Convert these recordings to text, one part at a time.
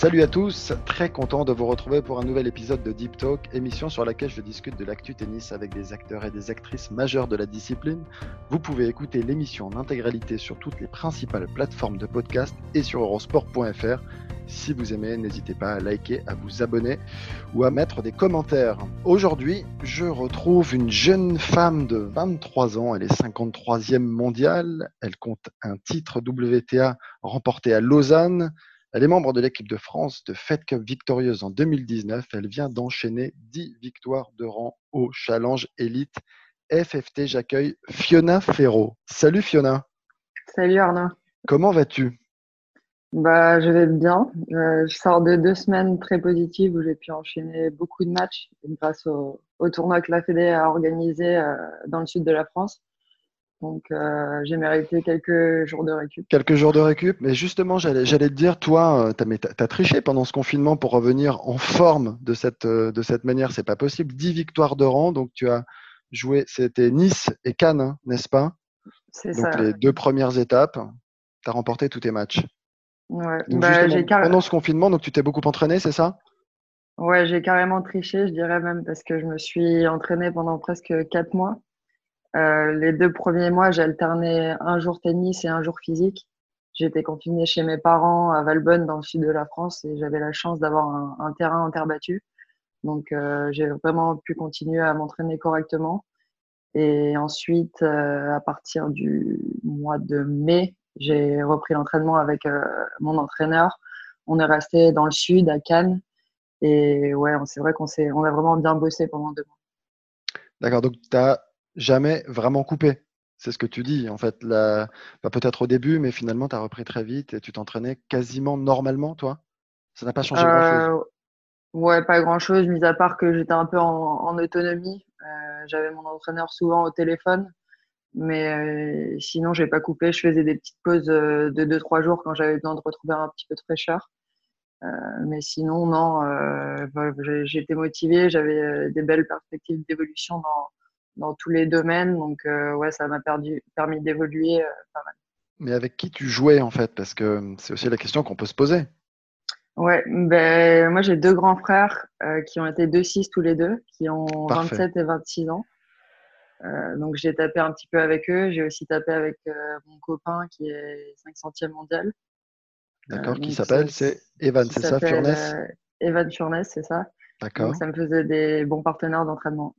Salut à tous, très content de vous retrouver pour un nouvel épisode de Deep Talk, émission sur laquelle je discute de l'actu tennis avec des acteurs et des actrices majeures de la discipline. Vous pouvez écouter l'émission en intégralité sur toutes les principales plateformes de podcast et sur eurosport.fr. Si vous aimez, n'hésitez pas à liker, à vous abonner ou à mettre des commentaires. Aujourd'hui, je retrouve une jeune femme de 23 ans. Elle est 53e mondiale. Elle compte un titre WTA remporté à Lausanne. Elle est membre de l'équipe de France de Fed Cup victorieuse en 2019. Elle vient d'enchaîner 10 victoires de rang au Challenge Elite FFT. J'accueille Fiona Ferro. Salut Fiona. Salut Arnaud. Comment vas-tu? Bah, je vais bien. Euh, je sors de deux semaines très positives où j'ai pu enchaîner beaucoup de matchs grâce au, tournoi que la Fédé a organisé euh, dans le sud de la France. Donc, euh, j'ai mérité quelques jours de récup. Quelques jours de récup. Mais justement, j'allais, te dire, toi, tu as, triché pendant ce confinement pour revenir en forme de cette, de cette manière. C'est pas possible. 10 victoires de rang. Donc, tu as joué, c'était Nice et Cannes, hein, n'est-ce pas? C'est ça. Donc, les deux premières étapes, tu as remporté tous tes matchs. Ouais. Bah, pendant ce confinement, donc tu t'es beaucoup entraîné, c'est ça? Ouais, j'ai carrément triché, je dirais même, parce que je me suis entraîné pendant presque quatre mois. Euh, les deux premiers mois, j'ai alterné un jour tennis et un jour physique. J'étais confinée chez mes parents à Valbonne, dans le sud de la France, et j'avais la chance d'avoir un, terrain en terre battue. Donc, euh, j'ai vraiment pu continuer à m'entraîner correctement. Et ensuite, euh, à partir du mois de mai, j'ai repris l'entraînement avec mon entraîneur. On est resté dans le sud, à Cannes. Et ouais, c'est vrai qu'on on a vraiment bien bossé pendant deux mois. D'accord, donc tu n'as jamais vraiment coupé. C'est ce que tu dis. En fait, bah, peut-être au début, mais finalement, tu as repris très vite et tu t'entraînais quasiment normalement, toi? Ça n'a pas changé grand-chose? Euh, Ouais, pas grand-chose, mis à part que j'étais un peu en, autonomie. Euh, j'avais mon entraîneur souvent au téléphone. Mais euh, sinon, je n'ai pas coupé. Je faisais des petites pauses euh, de 2-3 jours quand j'avais besoin de retrouver un petit peu de fraîcheur. Mais sinon, non, j'étais motivée. J'avais des belles perspectives d'évolution dans, dans tous les domaines. Donc, ouais, ça m'a permis d'évoluer pas mal. Mais avec qui tu jouais en fait? Parce que c'est aussi la question qu'on peut se poser. Ouais, ben, moi j'ai deux grands frères qui ont été 2-6 tous les deux, qui ont 27 et 26 ans. Euh, donc j'ai tapé un petit peu avec eux. J'ai aussi tapé avec euh, mon copain qui est 500e mondial. D'accord, qui s'appelle C'est Evan, c'est ça, Furness? Evan Furness, c'est ça? D'accord. ça me faisait des bons partenaires d'entraînement.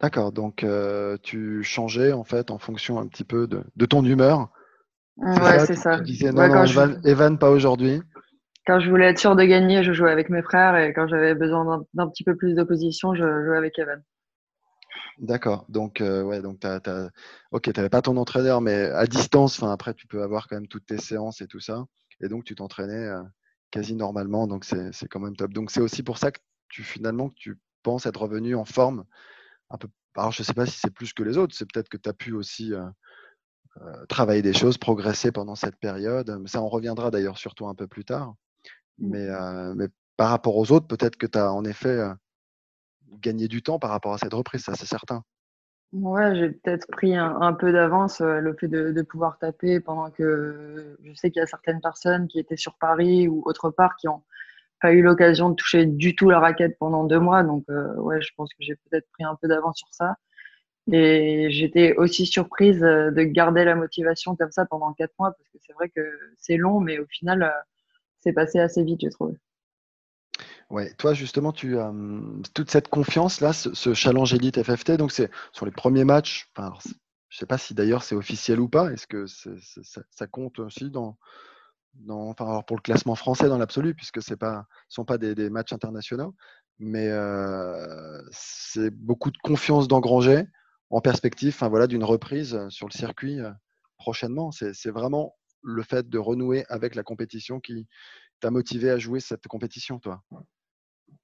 D'accord, donc euh, tu changeais en fait en fonction un petit peu de, de ton humeur. Ouais, c'est ça. Tu disais non, non Evan, pas aujourd'hui. Quand je voulais être sûr de gagner, je jouais avec mes frères et quand j'avais besoin d'un petit peu plus d'opposition, je jouais avec Evan. D'accord. Donc, euh, ouais, donc t'as, ok, tu n'avais pas ton entraîneur, mais à distance, enfin après, tu peux avoir quand même toutes tes séances et tout ça. Et donc, tu t'entraînais euh, quasi normalement. Donc, c'est, quand même top. Donc, c'est aussi pour ça que tu finalement, que tu penses être revenu en forme un peu. Alors, je ne sais pas si c'est plus que les autres. C'est peut-être que tu as pu aussi euh, travailler des choses, progresser pendant cette période. Ça, on reviendra d'ailleurs surtout un peu plus tard. Mmh. Mais, mais par rapport aux autres, peut-être que tu as en effet gagner du temps par rapport à cette reprise, ça c'est certain. Ouais, j'ai peut-être pris un, peu d'avance euh, le fait de, pouvoir taper pendant que je sais qu'il y a certaines personnes qui étaient sur Paris ou autre part qui n'ont pas eu l'occasion de toucher du tout la raquette pendant deux mois. Donc, euh, ouais, je pense que j'ai peut-être pris un peu d'avance sur ça. Et j'étais aussi surprise euh, de garder la motivation comme ça pendant quatre mois parce que c'est vrai que c'est long, mais au final, c'est passé assez vite, j'ai trouvé. Ouais, toi justement, tu as toute cette confiance là, ce, challenge Elite FFT, donc c'est sur les premiers matchs. je ne sais pas si d'ailleurs c'est officiel ou pas. Est-ce que ça, compte aussi dans, dans enfin, pour le classement français dans l'absolu, puisque c'est pas, sont pas des, matchs internationaux, mais c'est beaucoup de confiance d'engranger en perspective voilà, d'une reprise sur le circuit prochainement C'est vraiment le fait de renouer avec la compétition qui t'a motivé à jouer cette compétition, toi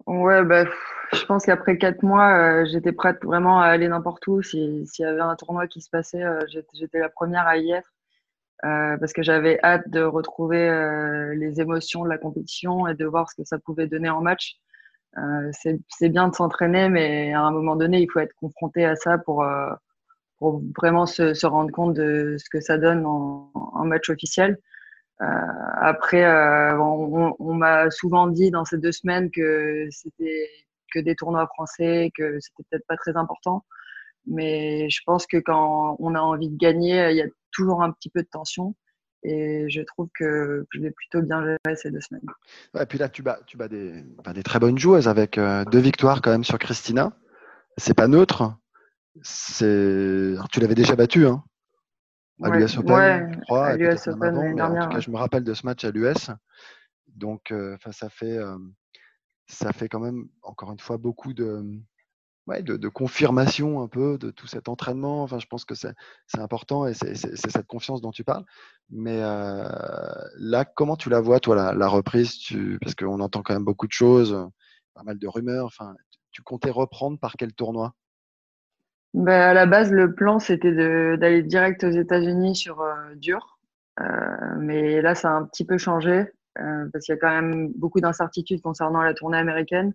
Ouais, bah, je pense qu'après quatre mois, j'étais prête vraiment à aller n'importe où. S'il y avait un tournoi qui se passait, j'étais la première à y être. Parce que j'avais hâte de retrouver les émotions de la compétition et de voir ce que ça pouvait donner en match. Euh, c'est bien de s'entraîner, mais à un moment donné, il faut être confronté à ça pour, euh, pour vraiment se, rendre compte de ce que ça donne en, match officiel. Euh, après, euh, on, on m'a souvent dit dans ces deux semaines que c'était que des tournois français, que c'était peut-être pas très important. Mais je pense que quand on a envie de gagner, il y a toujours un petit peu de tension. Et je trouve que je l'ai plutôt bien géré ces deux semaines. Et puis là, tu bats, tu bats des, des très bonnes joueuses avec euh, deux victoires quand même sur Christina. C'est pas neutre. C'est, tu l'avais déjà battu, hein, à l'US Open, je crois. À l'US Open avant, en tout cas, je me rappelle de ce match à l'US. Donc, euh, ça fait, euh, ça fait quand même encore une fois beaucoup de, ouais, de, confirmation un peu de tout cet entraînement. Enfin, je pense que c'est important et c'est cette confiance dont tu parles. Mais euh, là, comment tu la vois, toi, la, la reprise? Parce qu'on entend quand même beaucoup de choses, pas mal de rumeurs. Enfin, tu comptais reprendre par quel tournoi? Ben, À la base, le plan, c'était d'aller direct aux États-Unis sur euh, dur. Euh, mais là, ça a un petit peu changé euh, parce qu'il y a quand même beaucoup d'incertitudes concernant la tournée américaine.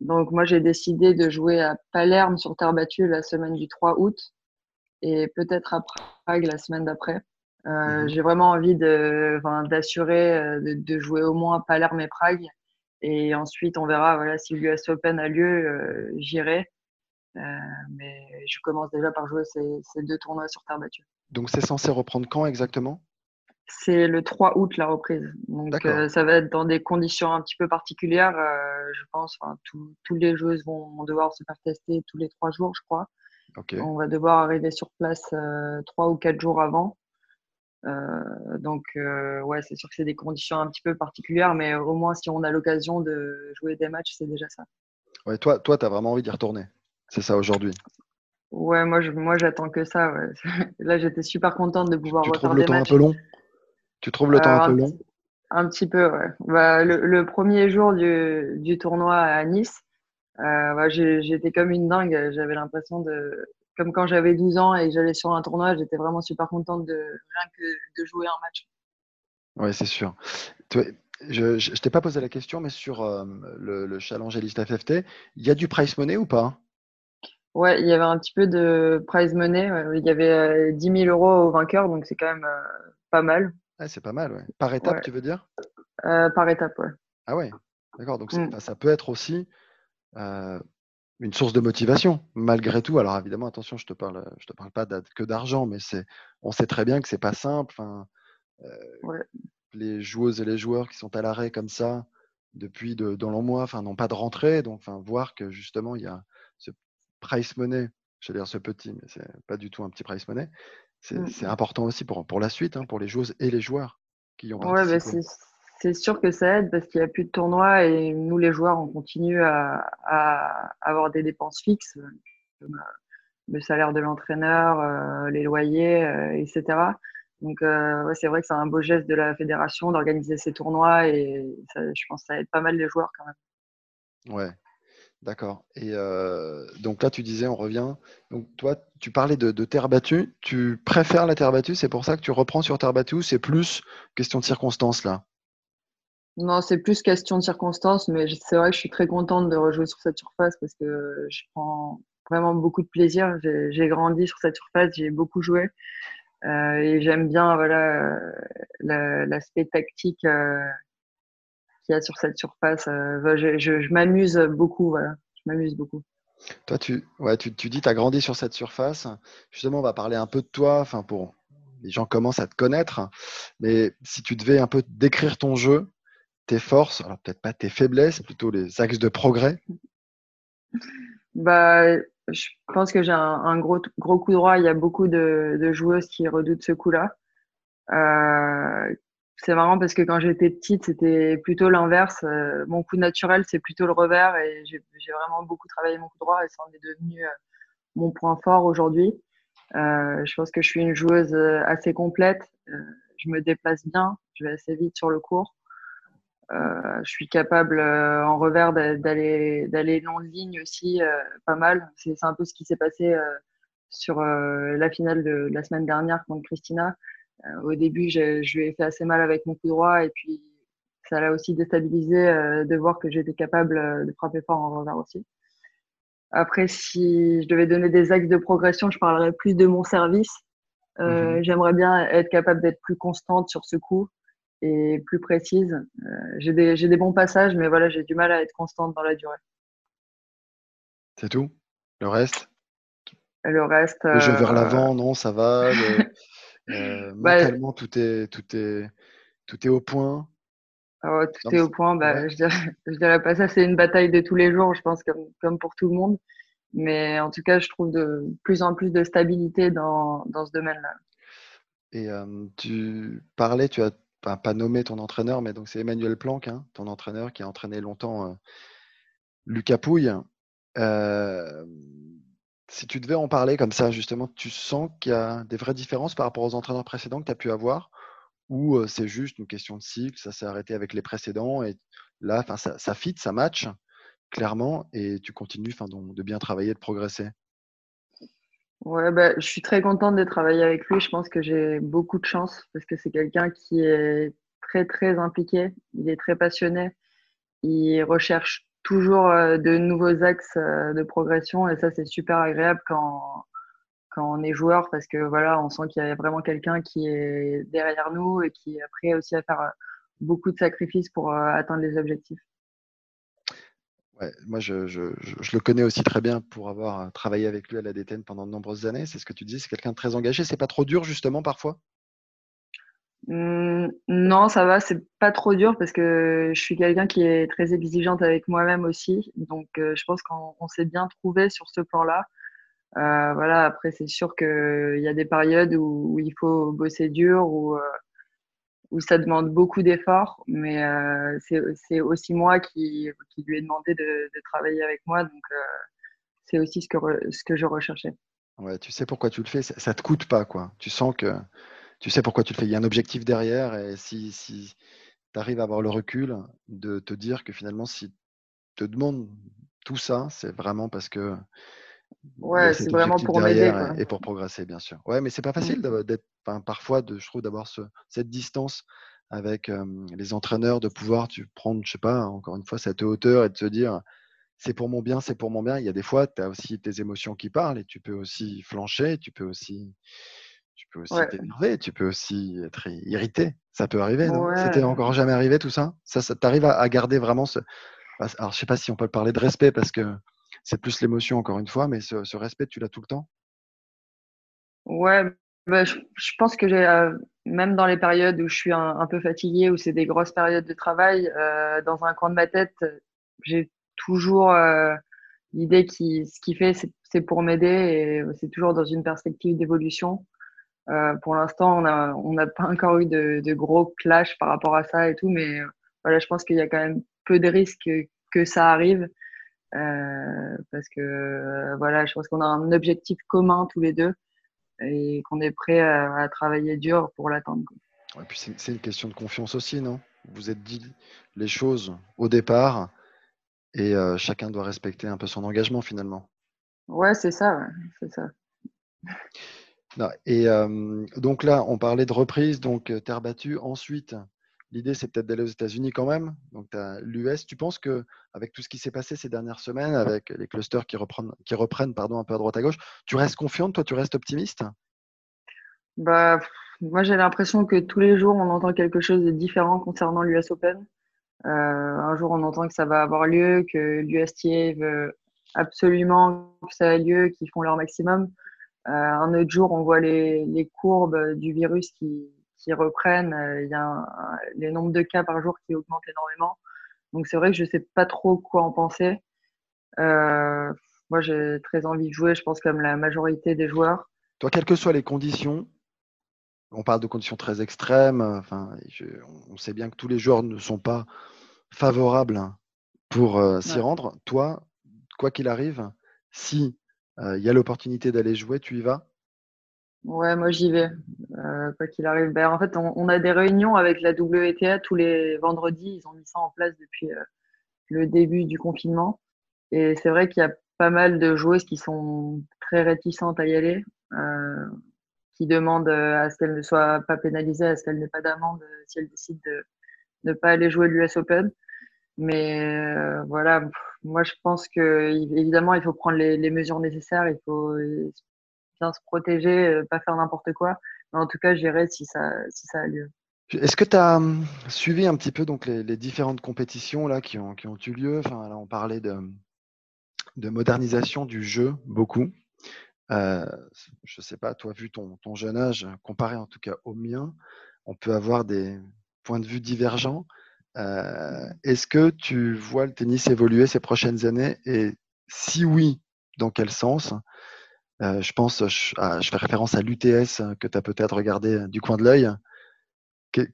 Donc moi, j'ai décidé de jouer à Palerme sur terre battue la semaine du 3 août et peut-être à Prague la semaine d'après. Euh, mhm. J'ai vraiment envie de, d'assurer euh, de, de, jouer au moins Palerme et Prague. Et ensuite, on verra voilà, si l'US Open a lieu, euh, j'irai. Euh, mais je commence déjà par jouer ces, ces deux tournois sur terre battue. Donc c'est censé reprendre quand exactement? C'est le 3 août la reprise. Donc euh, ça va être dans des conditions un petit peu particulières, euh, je pense. Enfin, tous les joueuses vont devoir se faire tester tous les trois jours, je crois. On va devoir arriver sur place euh, trois ou quatre jours avant. donc ouais, c'est sûr que c'est des conditions un petit peu particulières, mais au moins si on a l'occasion de jouer des matchs, c'est déjà ça. Ouais, toi, toi, tu as vraiment envie d'y retourner. C'est ça aujourd'hui. Ouais, moi, je, moi, j'attends que ça. Ouais. Là, j'étais super contente de pouvoir tu trouves le temps un peu long? Tu trouves le temps un peu long Un petit peu, ouais. Bah, le, premier jour du, du, tournoi à Nice, euh, bah, j'étais comme une dingue. J'avais l'impression de. Comme quand j'avais 12 ans et que j'allais sur un tournoi, j'étais vraiment super contente de rien que de jouer un match. Oui, c'est sûr. Je ne t'ai pas posé la question, mais sur euh, le, le, challenge Elite FFT, il y a du price money ou pas? Ouais, il y avait un petit peu de prize money. Il y avait 10 euh, 000 euros au vainqueur, donc c'est quand même pas mal c'est pas mal, ouais. Par étape, tu veux dire? Euh, Par étape, ouais. Ah ouais, d'accord. Donc mmh. ça peut être aussi euh, une source de motivation, malgré tout. Alors évidemment, attention, je te parle, je te parle pas que d'argent, mais c'est, on sait très bien que c'est pas simple. Euh, Les joueuses et les joueurs qui sont à l'arrêt comme ça depuis de, dans mois, enfin, n'ont pas de rentrée. Donc, enfin, voir que justement il y a ce price money, je vais dire ce petit, mais c'est pas du tout un petit price money, Mmh. C'est important aussi pour, pour la suite, hein, pour les joueuses et les joueurs qui ont ouais, bah c'est sûr que ça aide parce qu'il n'y a plus de tournois et nous, les joueurs, on continue à, à avoir des dépenses fixes, comme euh, le salaire de l'entraîneur, euh, les loyers, euh, etc. Donc, ouais, c'est vrai que c'est un beau geste de la fédération d'organiser ces tournois et ça, je pense que ça aide pas mal les joueurs quand même. Ouais, D'accord. Et euh, donc là, tu disais, on revient. Donc toi, tu parlais de, terre battue. Tu préfères la terre battue, c'est pour ça que tu reprends sur terre battue. C'est plus question de circonstances là? Non, c'est plus question de circonstances, mais c'est vrai que je suis très contente de rejouer sur cette surface parce que je prends vraiment beaucoup de plaisir. J'ai grandi sur cette surface, j'ai beaucoup joué euh, et j'aime bien voilà l'aspect tactique. Euh, qu'il y a sur cette surface. Euh, je, m'amuse beaucoup, voilà. Je m'amuse beaucoup. Toi, tu, ouais, tu, tu dis tu as grandi sur cette surface. Justement, on va parler un peu de toi, enfin pour les gens commencent à te connaître. Mais si tu devais un peu décrire ton jeu, tes forces, alors peut-être pas tes faiblesses, plutôt les axes de progrès. Bah, je pense que j'ai un, gros, gros coup droit. Il y a beaucoup de, de joueuses qui redoutent ce coup-là. Euh, c'est marrant parce que quand j'étais petite, c'était plutôt l'inverse. Euh, mon coup naturel, c'est plutôt le revers et j'ai vraiment beaucoup travaillé mon coup droit et ça en est devenu euh, mon point fort aujourd'hui. je pense que je suis une joueuse assez complète. je me déplace bien, je vais assez vite sur le court. je suis capable en revers d'aller d'aller long ligne aussi pas mal. C'est un peu ce qui s'est passé sur la finale de la semaine dernière contre Christina. Au début, je lui ai fait assez mal avec mon coup droit et puis ça l'a aussi déstabilisé euh, de voir que j'étais capable euh, de frapper fort en revers aussi. Après, si je devais donner des axes de progression, je parlerais plus de mon service. Euh, mhm. J'aimerais bien être capable d'être plus constante sur ce coup et plus précise. j'ai des, des, bons passages, mais voilà, j'ai du mal à être constante dans la durée. C'est tout? Le reste? Le reste. Le jeu vers l'avant, non, ça va. Bah, mentalement, tout est, tout, est, tout est au point. Ah tout est au point. Bah, je, dirais, je dirais pas ça. C'est une bataille de tous les jours, je pense, comme, comme pour tout le monde. Mais en tout cas, je trouve de plus en plus de stabilité dans, dans ce domaine-là. Et euh, tu parlais, tu as pas, nommé ton entraîneur, mais donc c'est Emmanuel Planck, hein, ton entraîneur qui a entraîné longtemps euh, Lucas Pouille. Euh, si tu devais en parler comme ça, justement, tu sens qu'il y a des vraies différences par rapport aux entraîneurs précédents que tu as pu avoir? Ou c'est juste une question de cycle, ça s'est arrêté avec les précédents et là, ça, ça fit, ça match clairement et tu continues de bien travailler, de progresser? Ouais, bah, je suis très contente de travailler avec lui. Je pense que j'ai beaucoup de chance parce que c'est quelqu'un qui est très très impliqué. Il est très passionné. Il recherche toujours de nouveaux axes de progression et ça c'est super agréable quand quand on est joueur parce que voilà, on sent qu'il y a vraiment quelqu'un qui est derrière nous et qui est prêt aussi à faire euh, beaucoup de sacrifices pour euh, atteindre les objectifs. Ouais, moi, je, je, je, le connais aussi très bien pour avoir euh, travaillé avec lui à la DTN pendant de nombreuses années. C'est ce que tu dis, c'est quelqu'un de très engagé. C'est pas trop dur, justement, parfois? Mmh, Non, ça va, c'est pas trop dur parce que je suis quelqu'un qui est très exigeante avec moi-même aussi. Donc, je pense qu'on s'est bien trouvé sur ce plan-là. Euh, voilà, après, c'est sûr qu'il y a des périodes où, il faut bosser dur, où, euh, où ça demande beaucoup d'efforts, mais euh, c'est aussi moi qui, lui ai demandé de, travailler avec moi, donc c'est aussi ce que, je recherchais. Ouais, tu sais pourquoi tu le fais, ça, ne te coûte pas, quoi. Tu sens que tu sais pourquoi tu le fais. Il y a un objectif derrière, et si, si tu arrives à avoir le recul de te dire que finalement, si tu te demandes tout ça, c'est vraiment parce que Ouais, c'est vraiment pour m'aider. Et pour progresser, bien sûr. Ouais, mais c'est pas mmh. facile d'être, parfois, de, je trouve, d'avoir ce, cette distance avec les entraîneurs, de pouvoir tu, prendre, je sais pas, encore une fois, cette hauteur et de se dire, c'est pour mon bien, c'est pour mon bien. Il y a des fois, tu as aussi tes émotions qui parlent et tu peux aussi flancher, tu peux aussi, tu peux aussi t'énerver, tu peux aussi être irrité. Ça peut arriver, C'était encore jamais arrivé tout ça? Ça, ça t'arrive à, à, garder vraiment ce. Alors, je sais pas si on peut parler de respect parce que c'est plus l'émotion, encore une fois, mais ce, respect, tu l'as tout le temps? Ouais, bah, je, pense que j'ai, euh, même dans les périodes où je suis un, peu fatiguée, où c'est des grosses périodes de travail, euh, dans un coin de ma tête, j'ai toujours euh, l'idée qui ce qu'il fait, c'est pour m'aider et c'est toujours dans une perspective d'évolution. Pour l'instant, on n'a pas encore eu de, de, gros clash par rapport à ça et tout, mais voilà, je pense qu'il y a quand même peu de risques que ça arrive. Euh, parce que euh, voilà, je pense qu'on a un objectif commun tous les deux et qu'on est prêt à, travailler dur pour l'atteindre. Et puis c'est une question de confiance aussi, non? Vous êtes dit les choses au départ et euh, chacun doit respecter un peu son engagement finalement. Ouais, c'est ça, c'est ça. Et donc là, on parlait de reprise, donc terre battue. Ensuite, L'idée, c'est peut-être d'aller aux États-Unis quand même. Donc, tu as l'US. Tu penses que avec tout ce qui s'est passé ces dernières semaines, avec les clusters qui reprennent, qui reprennent pardon, un peu à droite à gauche, tu restes confiante Toi, tu restes optimiste? Bah, Moi, j'ai l'impression que tous les jours, on entend quelque chose de différent concernant l'US Open. Euh, un jour, on entend que ça va avoir lieu, que l'USTA veut absolument que ça ait lieu, qu'ils font leur maximum. Euh, un autre jour, on voit les, les courbes du virus qui, qui reprennent. Euh, il y a les nombres de cas par jour qui augmentent énormément. Donc c'est vrai que je ne sais pas trop quoi en penser. Euh, moi, j'ai très envie de jouer, je pense, comme la majorité des joueurs. Toi, quelles que soient les conditions, on parle de conditions très extrêmes. Enfin, on sait bien que tous les joueurs ne sont pas favorables pour euh, s'y rendre. Toi, quoi qu'il arrive, si il y a l'opportunité d'aller jouer, tu y vas? Ouais, moi j'y vais, quoi qu'il arrive. Ben, en fait, on, a des réunions avec la WTA tous les vendredis. Ils ont mis ça en place depuis le début du confinement. Et c'est vrai qu'il y a pas mal de joueuses qui sont très réticentes à y aller, euh, qui demandent euh, à ce qu'elles ne soient pas pénalisées, à ce qu'elles n'aient pas d'amende euh, si elles décident de ne pas aller jouer l'US Open. Mais voilà, moi je pense que évidemment il faut prendre les, mesures nécessaires, il faut bien se protéger, pas faire n'importe quoi. Mais en tout cas, j'irai si ça, si ça a lieu. Est-ce que tu as hum, suivi un petit peu donc les, différentes compétitions là qui ont, eu lieu? Enfin, on parlait de, de modernisation du jeu, beaucoup. Euh, je sais pas, toi, vu ton, jeune âge, comparé en tout cas au mien, on peut avoir des points de vue divergents. Euh, est-ce que tu vois le tennis évoluer ces prochaines années? Et si oui, dans quel sens? Euh, Je pense, je, fais référence à l'UTS que tu as peut-être regardé du coin de l'œil.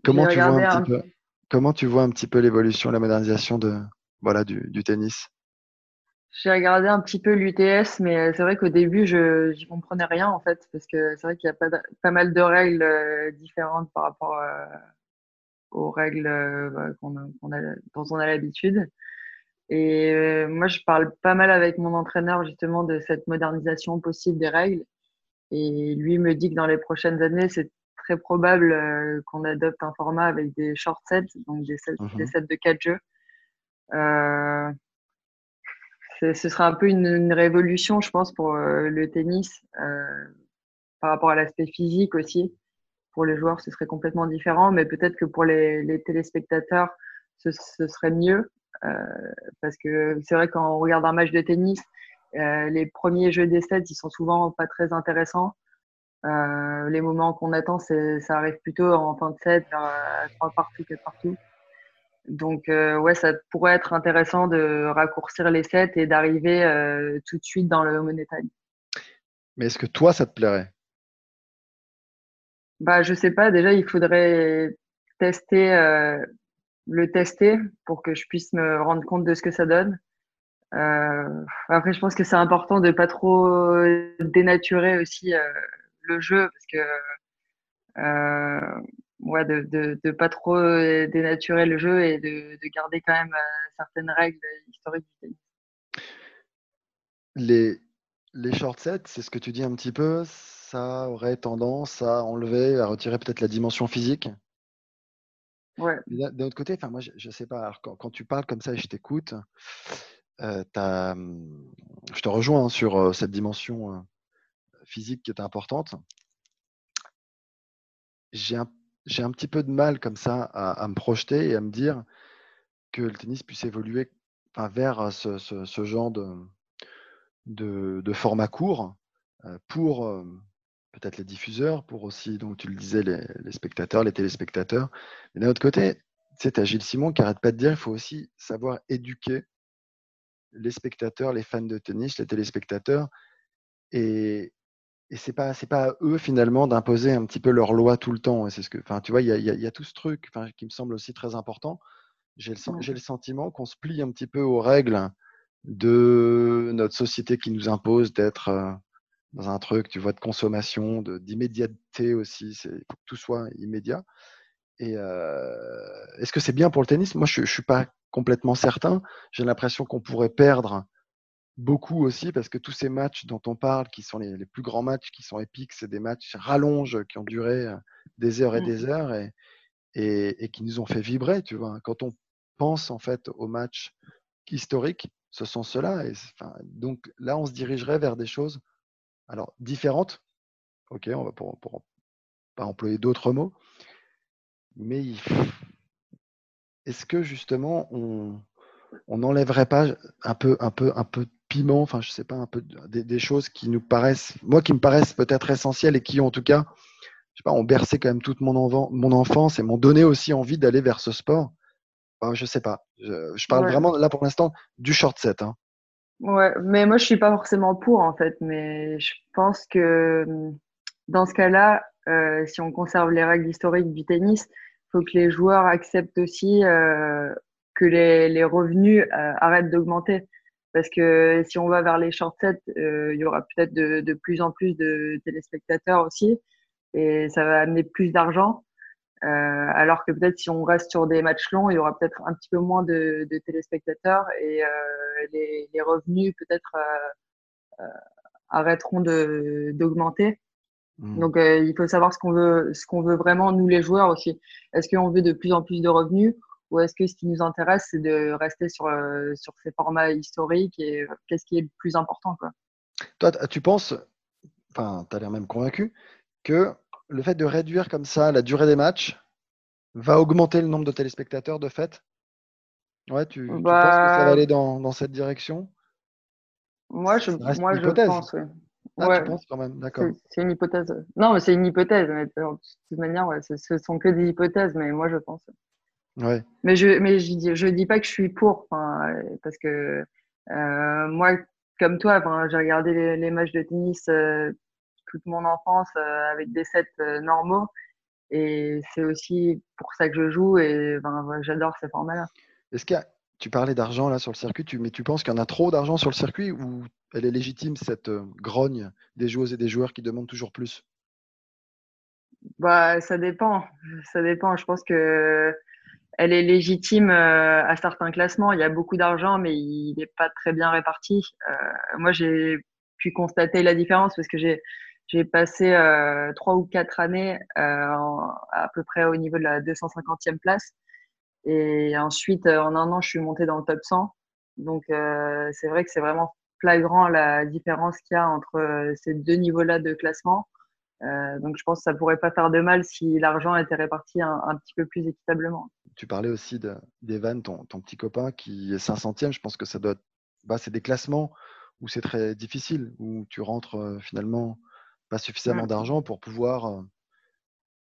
Comment tu, vois un petit peu, comment tu vois un petit peu l'évolution, la modernisation de, voilà, du tennis? J'ai regardé un petit peu l'UTS, mais euh, c'est vrai qu'au début, je n'y comprenais rien en fait, parce que c'est vrai qu'il y a pas, pas, mal de règles euh, différentes par rapport euh, aux règles bah, qu'on a, dont on a l'habitude. Et moi, je parle pas mal avec mon entraîneur justement de cette modernisation possible des règles. Et lui me dit que dans les prochaines années, c'est très probable qu'on adopte un format avec des short sets, donc des sets, des sets de 4 jeux. Euh, ce sera un peu une, révolution, je pense, pour euh, le tennis euh, par rapport à l'aspect physique aussi. Pour les joueurs, ce serait complètement différent, mais peut-être que pour les, téléspectateurs, ce, serait mieux. Euh, parce que c'est vrai, quand on regarde un match de tennis, les premiers jeux des sets, ils sont souvent pas très intéressants. les moments qu'on attend, ça arrive plutôt en fin de set, vers 3 partout, 4 partout. Donc, euh, ouais, ça pourrait être intéressant de raccourcir les sets et d'arriver euh, tout de suite dans le money time. Mais est-ce que toi, ça te plairait? Bah, Je sais pas. Déjà, il faudrait tester, euh, le tester pour que je puisse me rendre compte de ce que ça donne. après, je pense que c'est important de pas trop dénaturer aussi le jeu parce que ouais, de, de, pas trop euh, dénaturer le jeu et de, de garder quand même euh, certaines règles historiques du tennis. Les, les short sets, c'est ce que tu dis un petit peu, ça aurait tendance à enlever, à retirer peut-être la dimension physique? Ouais. D'un autre côté, moi, je, ne sais pas, quand, quand, tu parles comme ça et je t'écoute, euh, hum, je te rejoins hein, sur cette dimension physique qui est importante. J'ai un j'ai un petit peu de mal comme ça à, me projeter et à me dire que le tennis puisse évoluer vers ce, genre de, de, format court pour peut-être les diffuseurs, pour aussi, donc tu le disais, les, spectateurs, les téléspectateurs. Mais d'un autre côté, as Gilles Simon qui n'arrête pas de dire qu'il faut aussi savoir éduquer les spectateurs, les fans de tennis, les téléspectateurs. Et, et c'est pas c'est pas à eux finalement d'imposer un petit peu leur loi tout le temps. Et c'est ce que, enfin, tu vois, il y a, y a, tout ce truc, qui me semble aussi très important. J'ai le, j'ai le sentiment qu'on se plie un petit peu aux règles de notre société qui nous impose d'être euh, dans un truc, tu vois, de consommation, d'immédiateté aussi. C'est, faut que tout soit immédiat. Et euh, est-ce que c'est bien pour le tennis? Moi, je, je suis pas complètement certain. J'ai l'impression qu'on pourrait perdre beaucoup aussi parce que tous ces matchs dont on parle, qui sont les, plus grands matchs, qui sont épiques, c'est des matchs rallonges qui ont duré euh, des heures et mmh. des heures et, et, qui nous ont fait vibrer, tu vois. Quand on pense en fait aux matchs historiques, ce sont ceux-là. Et, donc là, on se dirigerait vers des choses alors différentes. Ok, on va pour, pour pas employer d'autres mots, mais est-ce que justement on on n'enlèverait pas un peu, un peu, un peu piment, enfin, je sais pas, un peu des, choses qui nous paraissent, moi, qui me paraissent peut-être essentielles et qui, en tout cas, je sais pas, ont bercé quand même toute mon, mon enfance et m'ont donné aussi envie d'aller vers ce sport? Je je sais pas. Je, parle vraiment, là, pour l'instant, du short set. Hein. Ouais, mais moi, je suis pas forcément pour, en fait, mais je pense que dans ce cas-là, euh, si on conserve les règles historiques du tennis, faut que les joueurs acceptent aussi euh, que les, les revenus euh, arrêtent d'augmenter. Parce que si on va vers les short sets, il y aura peut-être de, de, plus en plus de téléspectateurs aussi. Et ça va amener plus d'argent. Euh, alors que peut-être si on reste sur des matchs longs, il y aura peut-être un petit peu moins de, de téléspectateurs et euh, les, les, revenus peut-être euh, arrêteront d'augmenter. Mmh. Donc il faut savoir ce qu'on veut, ce qu'on veut vraiment nous les joueurs aussi. Est-ce qu'on veut de plus en plus de revenus ou est-ce que ce qui nous intéresse c'est de rester sur sur ces formats historiques et qu'est-ce qui est le plus important quoi? Toi, tu penses, enfin, tu as l'air même convaincu que le fait de réduire comme ça la durée des matchs va augmenter le nombre de téléspectateurs de fait? Ouais, tu, penses que ça va bah aller dans, cette direction? Moi, je, moi, je pense. Ah, tu penses quand même, d'accord. C'est une hypothèse. Non, mais c'est une hypothèse. Mais de toute manière, ouais, ce sont que des hypothèses, mais moi, je pense. Ouais. Mais je mais je dis, je dis pas que je suis pour, parce que euh, moi, comme toi, j'ai regardé les, matchs de tennis euh, toute mon enfance euh, avec des sets euh, normaux. Et c'est aussi pour ça que je joue et ben, j'adore ces formats-là. Est-ce que tu parlais d'argent là sur le circuit, tu, mais tu penses qu'il y en a trop d'argent sur le circuit ou elle est légitime cette euh, grogne des joueuses et des joueurs qui demandent toujours plus? Bah, ça dépend. Ça dépend. Je pense que elle est légitime à certains classements. Il y a beaucoup d'argent, mais il n'est pas très bien réparti. moi, j'ai pu constater la différence parce que j'ai j'ai passé euh, trois ou quatre années euh, à peu près au niveau de la 250e place. Et ensuite, euh, en un an, je suis montée dans le top 100. Donc, c'est vrai que c'est vraiment flagrant la différence qu'il y a entre ces deux niveaux-là de classement. donc, je pense que ça pourrait pas faire de mal si l'argent était réparti un, petit peu plus équitablement. Tu parlais aussi d'Evan, ton, ton, petit copain qui est 500e. Je pense que ça doit. Bah, c'est des classements où c'est très difficile, où tu rentres finalement pas suffisamment mmh. d'argent pour pouvoir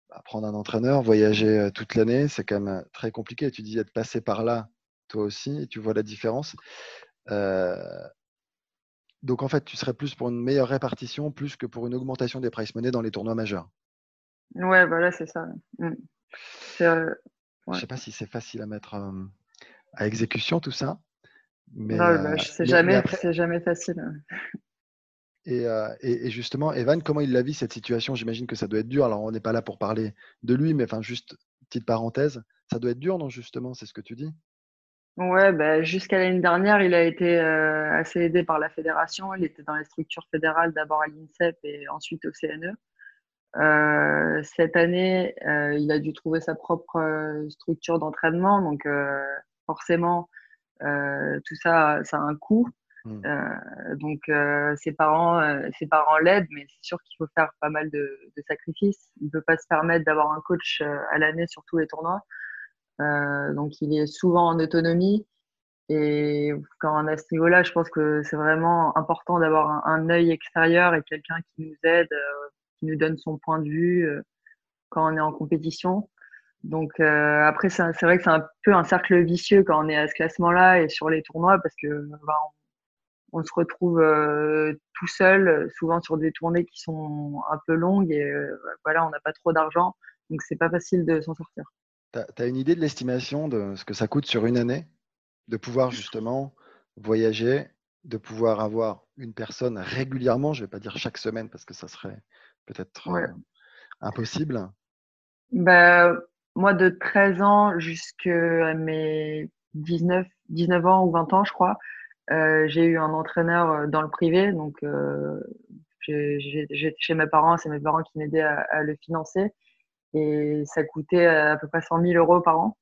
bah, prendre un entraîneur, voyager toute l'année. C'est quand même très compliqué. Tu dis être passé par là, toi aussi, et tu vois la différence. donc en fait, tu serais plus pour une meilleure répartition, plus que pour une augmentation des price money dans les tournois majeurs. Ouais, voilà, c'est ça. Mmh. Je ne sais pas si c'est facile à mettre à exécution tout ça. Mais, non, bah, c'est jamais, jamais facile. Euh, et, justement, Evan, comment il l'a vu cette situation? J'imagine que ça doit être dur. Alors, on n'est pas là pour parler de lui, mais enfin, juste petite parenthèse, ça doit être dur, non Justement, c'est ce que tu dis? Ouais, bah, jusqu'à l'année dernière, il a été euh, assez aidé par la fédération. Il était dans les structures fédérales, d'abord à l'INSEP et ensuite au CNE. Euh, cette année, il a dû trouver sa propre structure d'entraînement. Donc, forcément, tout ça, ça a un coût. Mmh. Euh, donc euh, ses parents, euh, ses parents l'aident, mais c'est sûr qu'il faut faire pas mal de, sacrifices. Il ne peut pas se permettre d'avoir un coach à l'année sur tous les tournois. donc il est souvent en autonomie. Et quand on a ce niveau-là, je pense que c'est vraiment important d'avoir un, un, œil extérieur et quelqu'un qui nous aide, qui nous donne son point de vue quand on est en compétition. Donc après, c'est vrai que c'est un peu un cercle vicieux quand on est à ce classement-là et sur les tournois parce que bah, on se retrouve euh, tout seul, souvent sur des tournées qui sont un peu longues et euh, voilà, on n'a pas trop d'argent, donc c'est pas facile de s'en sortir. Tu as, une idée de l'estimation de ce que ça coûte sur une année? De pouvoir justement voyager, de pouvoir avoir une personne régulièrement, je ne vais pas dire chaque semaine parce que ça serait peut-être euh, impossible. Bah, Moi, de 13 ans jusqu'à mes 19, 19 ans ou 20 ans, je crois, euh, j'ai eu un entraîneur euh, dans le privé, donc euh, j'étais chez mes parents, c'est mes parents qui m'aidaient à, le financer. Et ça coûtait à peu près 100 000 euros par an.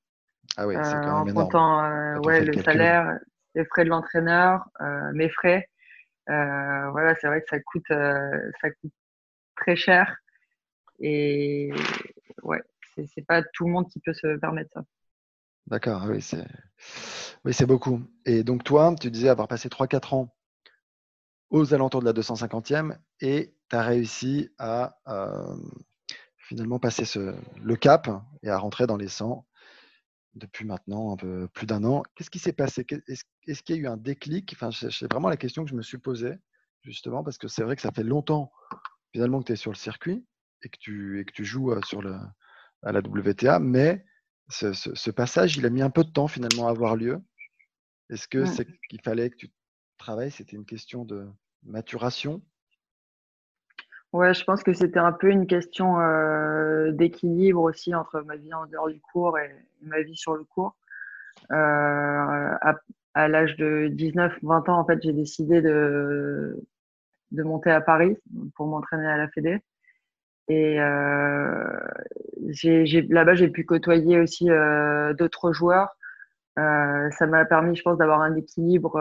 Ah oui, c'est quand même en comptant ouais, le, salaire, les frais de l'entraîneur, mes frais. voilà, c'est vrai que ça coûte, ça coûte très cher. Et ouais, c'est pas tout le monde qui peut se permettre ça. D'accord, oui, c'est oui, c'est beaucoup. Et donc toi, tu disais avoir passé 3-4 ans aux alentours de la 250e et tu as réussi à finalement passer le cap et à rentrer dans les 100 depuis maintenant un peu plus d'un an. Qu'est-ce qui s'est passé? Est-ce qu'il y a eu un déclic? Enfin, C'est vraiment la question que je me suis posée, justement, parce que c'est vrai que ça fait longtemps finalement que tu es sur le circuit et que tu, joues sur le, à la WTA, mais ce, passage, il a mis un peu de temps finalement à avoir lieu. Est-ce que mmh. c'est qu'il fallait que tu travail, c'était une question de maturation Ouais, je pense que c'était un peu une question euh, d'équilibre aussi entre ma vie en dehors du cours et, ma vie sur le cours. Euh, à, à l'âge de 19-20 ans, en fait, j'ai décidé de, de monter à Paris pour m'entraîner à la Fédé. Et euh, là-bas, j'ai pu côtoyer aussi euh, d'autres joueurs. Euh, ça m'a permis, je pense, d'avoir un équilibre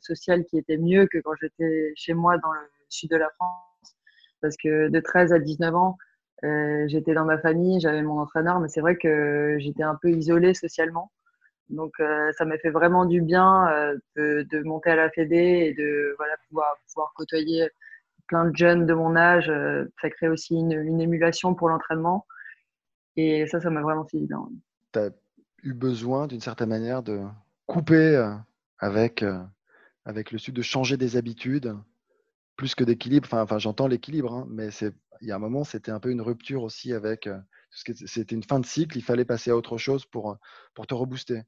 social qui était mieux que quand j'étais chez moi dans le sud de la France. Parce que de 13 à 19 ans, euh, j'étais dans ma famille, j'avais mon entraîneur, mais c'est vrai que j'étais un peu isolée socialement. Donc, euh, ça m'a fait vraiment du bien euh, de, de, monter à la Fédé et de voilà, pouvoir, pouvoir côtoyer plein de jeunes de mon âge. Euh, ça crée aussi une, émulation pour l'entraînement. Et ça, ça m'a vraiment fait. Tu as eu besoin, d'une certaine manière, de couper avec, avec le sud, de changer des habitudes, plus que d'équilibre. Enfin, enfin j'entends l'équilibre, hein, mais il y a un moment, c'était un peu une rupture aussi avec. C'était une fin de cycle, il fallait passer à autre chose pour, pour te rebooster.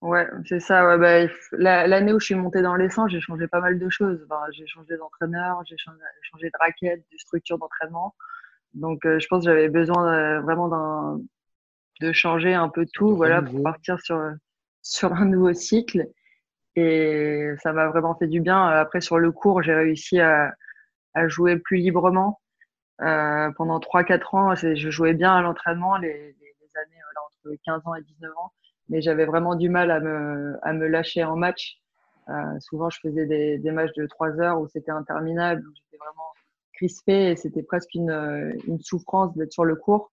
Ouais, c'est ça. Ouais, bah, L'année où je suis montée dans l'essence, j'ai changé pas mal de choses. j'ai changé d'entraîneur, j'ai changé, de raquette, de structure d'entraînement. Donc, euh, je pense que j'avais besoin vraiment de changer un peu tout, voilà, pour partir sur, sur un nouveau cycle. Et ça m'a vraiment fait du bien. Après, sur le cours, j'ai réussi à, à, jouer plus librement. Euh, pendant 3-4 ans, je jouais bien à l'entraînement, les, les, les, années entre 15 ans et 19 ans mais j'avais vraiment du mal à me, à me lâcher en match. Euh, souvent, je faisais des, des, matchs de 3 heures où c'était interminable, où j'étais vraiment crispée et c'était presque une, une souffrance d'être sur le cours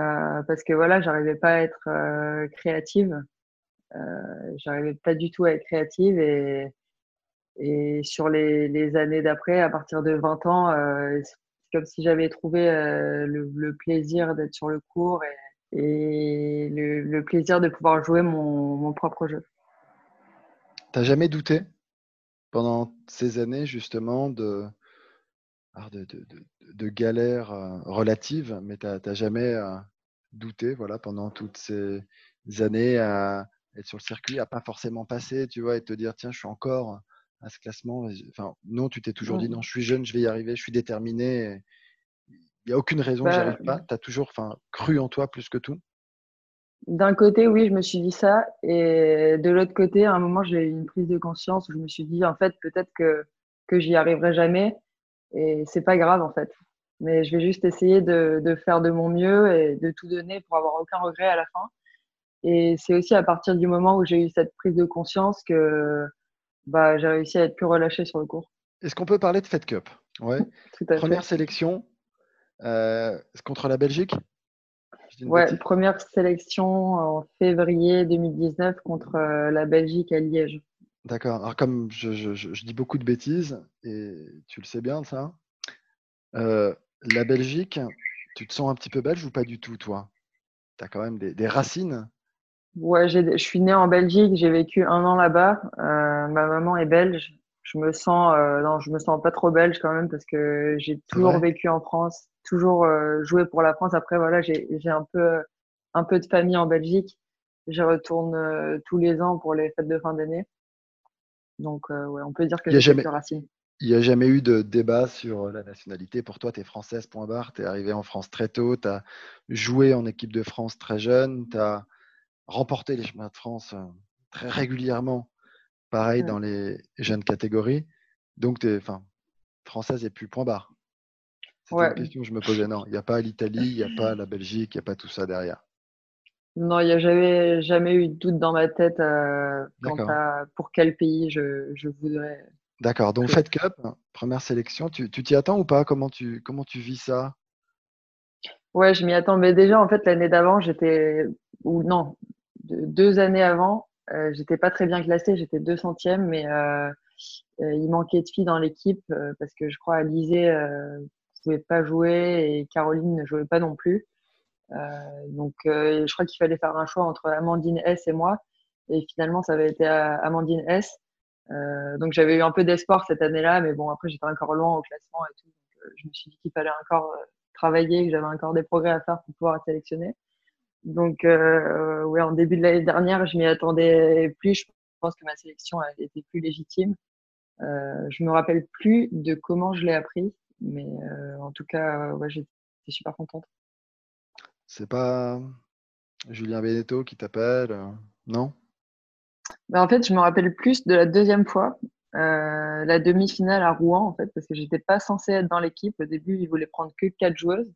euh, parce que voilà, j'arrivais pas à être euh, créative. Euh, j'arrivais pas du tout à être créative et, et sur les, années d'après, à partir de 20 ans, euh, c'est comme si j'avais trouvé euh, le, plaisir d'être sur le cours et et le, le, plaisir de pouvoir jouer mon, mon propre jeu. T'as jamais douté pendant ces années justement de, de, de, de, de galères euh, relatives, mais t'as jamais euh, douté voilà, pendant toutes ces années à être sur le circuit, à pas forcément passer, tu vois, et te dire tiens, je suis encore à ce classement. Enfin, non, tu t'es toujours dit non, je suis jeune, je vais y arriver, je suis déterminé. Il n'y a aucune raison que j'y arrive pas. Tu as toujours cru en toi plus que tout D'un côté, oui, je me suis dit ça. Et de l'autre côté, à un moment, j'ai eu une prise de conscience où je me suis dit, en fait, peut-être que, que j'y arriverai jamais. Et c'est pas grave, en fait. Mais je vais juste essayer de, de, faire de mon mieux et de tout donner pour avoir aucun regret à la fin. Et c'est aussi à partir du moment où j'ai eu cette prise de conscience que bah, j'ai réussi à être plus relâché sur le cours. Est-ce qu'on peut parler de Fed Cup? Ouais. Première fait. sélection, contre la Belgique Ouais, première sélection en février 2019 contre euh, la Belgique à Liège. D'accord. Alors, comme je, je, je, dis beaucoup de bêtises, et tu le sais bien, ça, euh, la Belgique, tu te sens un petit peu belge ou pas du tout, toi? Tu as quand même des, des racines? Ouais, je suis née en Belgique, j'ai vécu un an là-bas. Euh, ma maman est belge. Je me sens, euh, non, je me sens pas trop belge quand même parce que j'ai toujours ouais. vécu en France toujours euh, joué pour la France. Après, voilà, j'ai un peu, un peu de famille en Belgique. Je retourne euh, tous les ans pour les fêtes de fin d'année. Donc, euh, ouais, on peut dire que j'ai jamais racine. Il n'y a jamais eu de débat sur la nationalité. Pour toi, tu es française, point barre. Tu es arrivée en France très tôt. Tu as joué en équipe de France très jeune. Tu as remporté les chemins de France très régulièrement. Pareil ouais. dans les jeunes catégories. Donc, tu es enfin, française et plus point barre. C'était ouais. une question que je me posais. Non, il n'y a pas l'Italie, il n'y a pas la Belgique, il n'y a pas tout ça derrière. Non, il n'y a jamais, jamais eu de doute dans ma tête euh, quant à pour quel pays je, je voudrais. D'accord. Donc, Fed Cup, première sélection, tu t'y attends ou pas? Comment tu, comment tu vis ça? Ouais, je m'y attends. Mais déjà, en fait, l'année d'avant, j'étais. Ou non, deux années avant, euh, j'étais pas très bien classée. J'étais 200e, mais euh, il manquait de filles dans l'équipe euh, parce que je crois à Alizé pouvait pas jouer et Caroline ne jouait pas non plus. Euh, donc, euh, je crois qu'il fallait faire un choix entre Amandine S et moi. Et finalement, ça avait été Amandine S. Euh, donc, j'avais eu un peu d'espoir cette année-là, mais bon, après, j'étais encore loin au classement et tout. Je me suis dit qu'il fallait encore travailler, que j'avais encore des progrès à faire pour pouvoir être sélectionnée. Donc, euh, en début de l'année dernière, je m'y attendais plus. Je pense que ma sélection a été plus légitime. Euh, je me rappelle plus de comment je l'ai appris, mais euh, en tout cas, ouais, j'étais super contente. C'est pas Julien Beneteau qui t'appelle, euh, non? Bah, En fait, je me rappelle plus de la deuxième fois, la demi-finale à Rouen, en fait, parce que j'étais pas censée être dans l'équipe. Au début, ils voulaient prendre que quatre joueuses.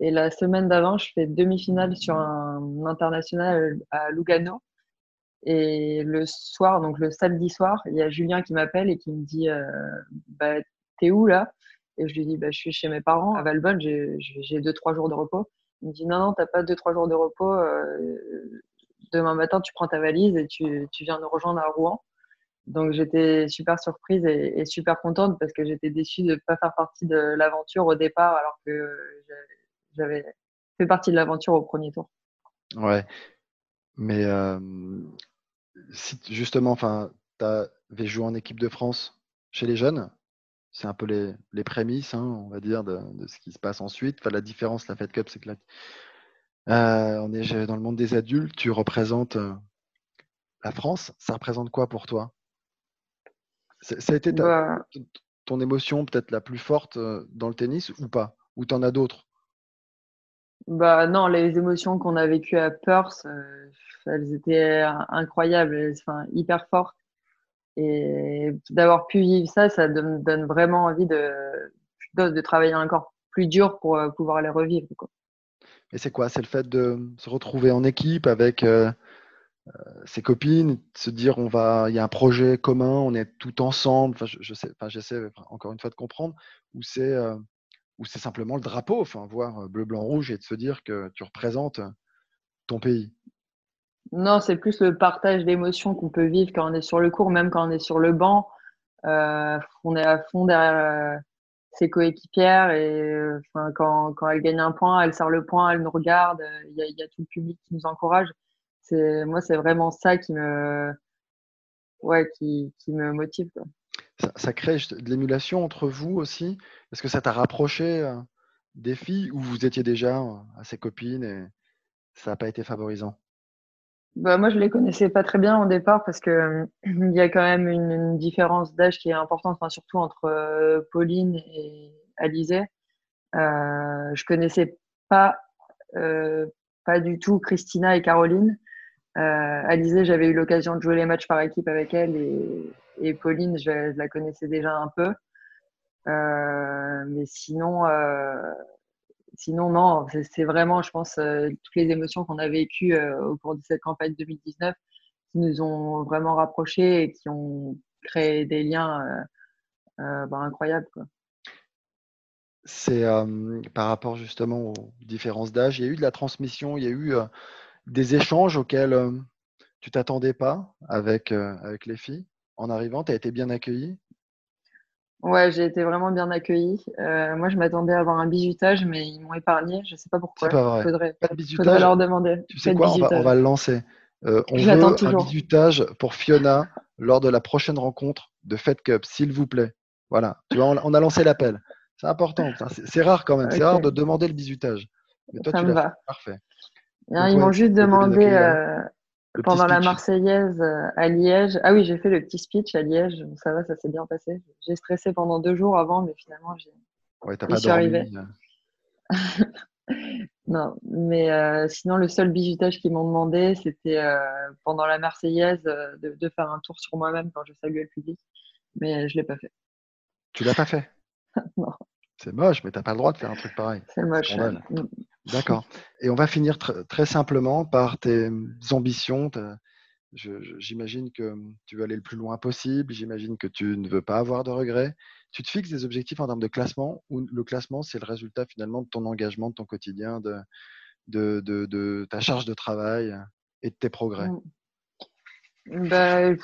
Et la semaine d'avant, je fais demi-finale sur un international à Lugano. Et le soir, donc le samedi soir, il y a Julien qui m'appelle et qui me dit euh, bah, T'es où là? Et je lui dis bah, Je suis chez mes parents à Valbonne, j'ai deux, trois jours de repos. Il me dit Non, non, t'as pas deux, trois jours de repos. Euh, demain matin, tu prends ta valise et tu, tu viens nous rejoindre à Rouen. Donc j'étais super surprise et, super contente parce que j'étais déçue de ne pas faire partie de l'aventure au départ alors que j'avais fait partie de l'aventure au premier tour. Ouais, mais euh, si justement, tu avais joué en équipe de France chez les jeunes, c'est un peu les, les prémices, hein, on va dire, de, de, ce qui se passe ensuite. Enfin, la différence, la Fed Cup, c'est que là, euh, on est dans le monde des adultes, tu représentes euh, la France. Ça représente quoi pour toi? Ça a été ta, bah ton émotion peut-être la plus forte dans le tennis ou pas? Ou tu en as d'autres? Bah non, les émotions qu'on a vécues à Perth, euh, elles étaient incroyables, enfin hyper fortes. Et d'avoir pu vivre ça, ça donne, donne vraiment envie de, de, travailler encore plus dur pour euh, pouvoir les revivre. Quoi. Et c'est quoi? C'est le fait de se retrouver en équipe avec euh, ses copines, se dire on va, il y a un projet commun, on est tout ensemble. Enfin, je, sais, enfin, j'essaie encore une fois de comprendre. Ou c'est ou c'est simplement le drapeau, enfin, voir bleu, blanc, rouge et de se dire que tu représentes ton pays? Non, c'est plus le partage d'émotions qu'on peut vivre quand on est sur le cours, même quand on est sur le banc. Euh, on est à fond derrière ses coéquipières et enfin, quand, elle gagne un point, elle sert le point, elle nous regarde, il y, a tout le public qui nous encourage. Moi, c'est vraiment ça qui me, ouais, qui, me motive. Quoi ça, crée de l'émulation entre vous aussi? Est-ce que ça t'a rapproché euh, des filles ou vous étiez déjà euh, assez copines et ça n'a pas été favorisant? Bah, moi, je les connaissais pas très bien au départ parce que il y a quand même une, différence d'âge qui est importante, enfin, surtout entre euh, Pauline et Alizé. Euh, je connaissais pas, pas du tout Christina et Caroline. Euh, Alizé, j'avais eu l'occasion de jouer les matchs par équipe avec elle et, et Pauline, je, la connaissais déjà un peu. Euh, mais sinon, euh, sinon, non, c'est vraiment, je pense, euh, toutes les émotions qu'on a vécues au cours de cette campagne 2019 qui nous ont vraiment rapprochés et qui ont créé des liens bah, incroyables. C'est par rapport justement aux différences d'âge, il y a eu de la transmission, il y a eu des échanges auxquels tu t'attendais pas avec, avec les filles en arrivant Tu as été bien accueillie? Ouais, j'ai été vraiment bien accueillie. Euh, moi, je m'attendais à avoir un bizutage, mais ils m'ont épargné. Je ne sais pas pourquoi. Pas vrai. Faudrait, pas de bizutage. leur demander. Tu sais quoi on va, on va, le lancer. Euh, on veut un bizutage pour Fiona lors de la prochaine rencontre de Fed Cup, s'il vous plaît. Voilà. Tu vois, on, a lancé l'appel. C'est important. C'est rare quand même. C'est rare de demander le bizutage. Mais toi, Ça tu l'as Parfait. ils m'ont juste demandé pendant la Marseillaise euh, à Liège. Ah oui, j'ai fait le petit speech à Liège. Ça va, ça s'est bien passé. J'ai stressé pendant deux jours avant, mais finalement, j'ai. Ouais, t'as pas dormi. Euh. non, mais euh, sinon, le seul bizutage qu'ils m'ont demandé, c'était pendant la Marseillaise de, de, faire un tour sur moi-même quand je saluais le public. Mais je l'ai pas fait. Tu l'as pas fait? Non. C'est moche, mais t'as pas le droit de faire un truc pareil. C'est moche. D'accord. Et on va finir très simplement par tes ambitions. J'imagine que tu veux aller le plus loin possible. J'imagine que tu ne veux pas avoir de regrets. Tu te fixes des objectifs en termes de classement ou le classement, c'est le résultat finalement de ton engagement, de ton quotidien, de, ta charge de travail et de tes progrès? Mmh. bah,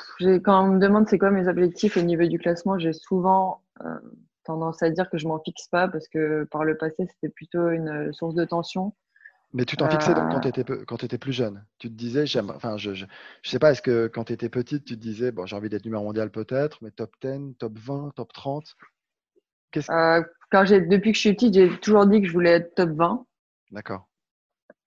Quand on me demande c'est quoi mes objectifs au niveau du classement, j'ai souvent euh, tendance à dire que je m'en fixe pas parce que par le passé, c'était plutôt une source de tension. Mais tu t'en fixais quand tu étais, quand étais plus jeune. Tu te disais, j'aime, enfin, je, je, sais pas, est-ce que quand tu étais petite, tu te disais, bon, j'ai envie d'être numéro mondial peut-être, mais top 10, top 20, top 30 euh, quand j'ai, Depuis que je suis petite, j'ai toujours dit que je voulais être top 20. D'accord.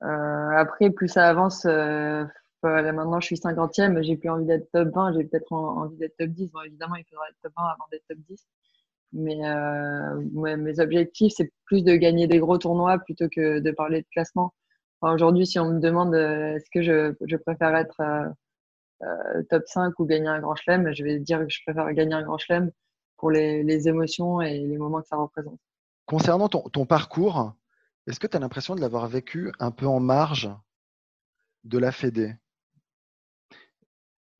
Euh, après, plus ça avance, euh, maintenant, je suis 50e, j'ai plus envie d'être top 20, j'ai peut-être envie d'être top 10. Bon, évidemment, il faudra être top 20 avant d'être top 10. Mais euh, mes objectifs, c'est plus de gagner des gros tournois plutôt que de parler de classement. Aujourd'hui, si on me demande euh, est-ce que je, je, préfère être euh, top 5 ou gagner un grand chelem, je vais dire que je préfère gagner un grand chelem pour les, les émotions et les moments que ça représente. Concernant ton, ton parcours, est-ce que tu as l'impression de l'avoir vécu un peu en marge de la Fédé?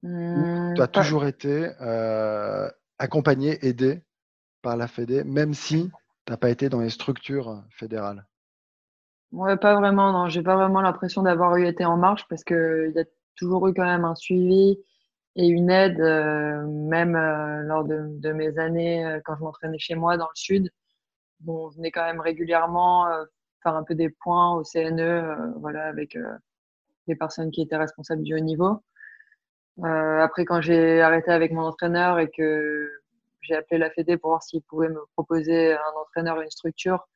Mmh, Tu as toujours été euh, accompagné, aidé? Par la Fédé, même si tu n'as pas été dans les structures fédérales Ouais, pas vraiment, non. J'ai pas vraiment l'impression d'avoir eu été en marche parce qu'il y a toujours eu quand même un suivi et une aide, euh, même euh, lors de, mes années quand je m'entraînais chez moi dans le sud. Bon, on venait quand même régulièrement faire un peu des points au CNE, euh, voilà, avec euh, les personnes qui étaient responsables du haut niveau. Euh, après, quand j'ai arrêté avec mon entraîneur et que j'ai appelé la Fédé pour voir s'ils pouvaient me proposer un entraîneur, une structure,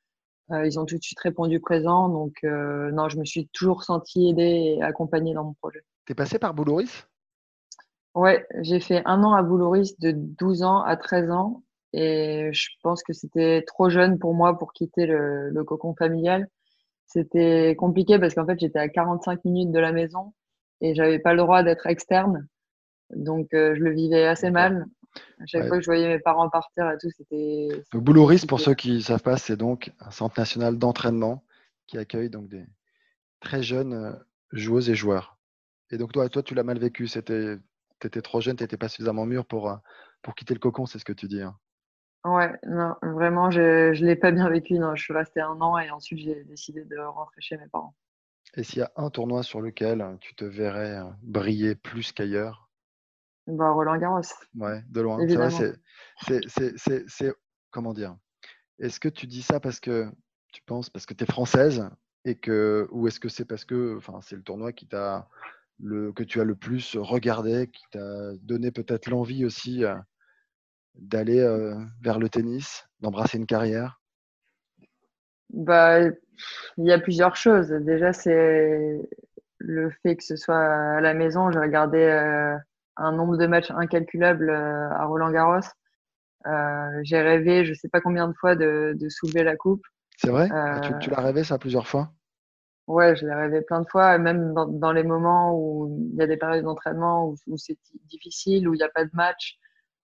ils ont tout de suite répondu présent. Donc, non, je me suis toujours sentie aidée et accompagnée dans mon projet. Tu es passé par Boulouris Ouais, j'ai fait un an à Boulouris de 12 ans à 13 ans. Et je pense que c'était trop jeune pour moi pour quitter le, le cocon familial. C'était compliqué parce qu'en fait, j'étais à 45 minutes de la maison et j'avais pas le droit d'être externe. Donc, euh, je le vivais assez mal. À chaque fois que je voyais mes parents partir et tout, c'était. Le Boulouris, pour ceux qui ne savent pas, c'est donc un centre national d'entraînement qui accueille donc des très jeunes euh, joueuses et joueurs. Et donc, toi, toi tu l'as mal vécu. Tu étais trop jeune, tu n'étais pas suffisamment mûr pour, euh, pour quitter le cocon, c'est ce que tu dis. Hein. Ouais, non, vraiment, je ne l'ai pas bien vécu. Non, je suis restée un an et ensuite j'ai décidé de rentrer chez mes parents. Et s'il y a un tournoi sur lequel tu te verrais euh, briller plus qu'ailleurs bah, Roland Garros. Ouais, de loin. C'est comment dire? Est-ce que tu dis ça parce que tu penses parce que tu es française et que ou est-ce que c'est parce que enfin c'est le tournoi qui t'a le que tu as le plus regardé, qui t'a donné peut-être l'envie aussi euh, d'aller euh, vers le tennis, d'embrasser une carrière? Bah, Il y a plusieurs choses. Déjà, c'est le fait que ce soit à la maison. J'ai regardé euh, un nombre de matchs incalculable euh, à Roland Garros. J'ai rêvé, je ne sais pas combien de fois, de, soulever la coupe. C'est vrai? Ah, Tu, l'as rêvé ça plusieurs fois? Ouais, je l'ai rêvé plein de fois, même dans, les moments où il y a des périodes d'entraînement où, où c'est difficile, où il n'y a pas de match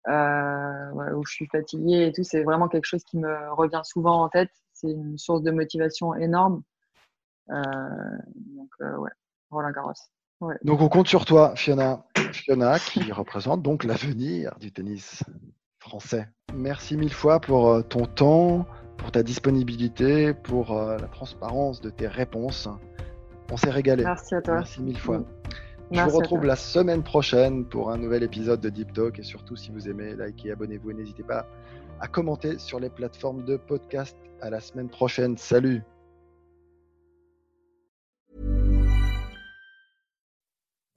euh, où je suis fatiguée et tout. C'est vraiment quelque chose qui me revient souvent en tête. C'est une source de motivation énorme. Euh, donc, euh, ouais, Roland Garros. Ouais. Donc, on compte sur toi, Fiona. Fiona, qui représente donc l'avenir du tennis français. Merci mille fois pour ton temps, pour ta disponibilité, pour la transparence de tes réponses. On s'est régalé. Merci à toi. Merci mille fois. Je vous retrouve la semaine prochaine pour un nouvel épisode de Deep Talk. Et surtout, si vous aimez, likez, abonnez-vous et n'hésitez pas à commenter sur les plateformes de podcast. À la semaine prochaine. Salut!